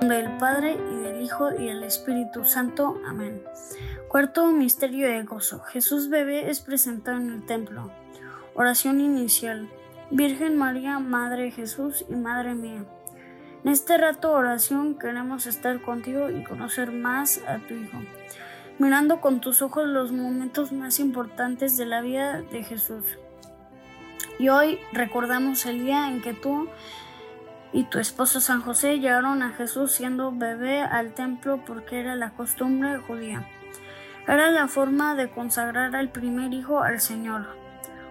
Padre, y del Hijo, y del Espíritu Santo. Amén. Cuarto misterio de gozo. Jesús bebé es presentado en el templo. Oración inicial. Virgen María, Madre de Jesús y Madre mía. En este rato oración queremos estar contigo y conocer más a tu Hijo, mirando con tus ojos los momentos más importantes de la vida de Jesús. Y hoy recordamos el día en que tú y tu esposo San José llevaron a Jesús siendo bebé al templo porque era la costumbre judía. Era la forma de consagrar al primer hijo al Señor,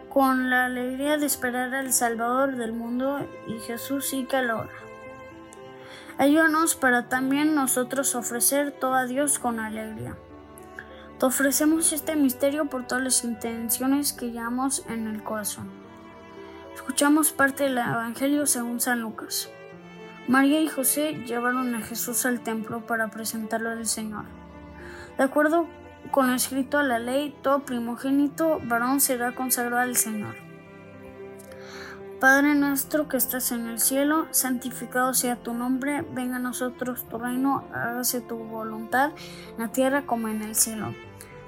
con la alegría de esperar al Salvador del mundo y Jesús sí que lo ora. Ayúdanos para también nosotros ofrecer todo a Dios con alegría. Te ofrecemos este misterio por todas las intenciones que llevamos en el corazón. Escuchamos parte del Evangelio según San Lucas. María y José llevaron a Jesús al templo para presentarlo al Señor. De acuerdo con lo escrito a la ley, todo primogénito varón será consagrado al Señor. Padre nuestro que estás en el cielo, santificado sea tu nombre, venga a nosotros tu reino, hágase tu voluntad, en la tierra como en el cielo.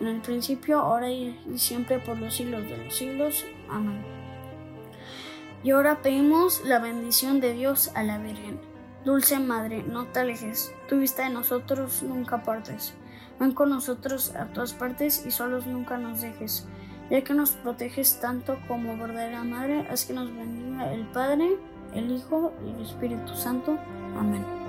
en el principio, ahora y siempre por los siglos de los siglos. Amén. Y ahora pedimos la bendición de Dios a la Virgen. Dulce Madre, no te alejes, tu vista de nosotros nunca partes. Ven con nosotros a todas partes y solos nunca nos dejes. Ya que nos proteges tanto como verdadera Madre, haz que nos bendiga el Padre, el Hijo y el Espíritu Santo. Amén.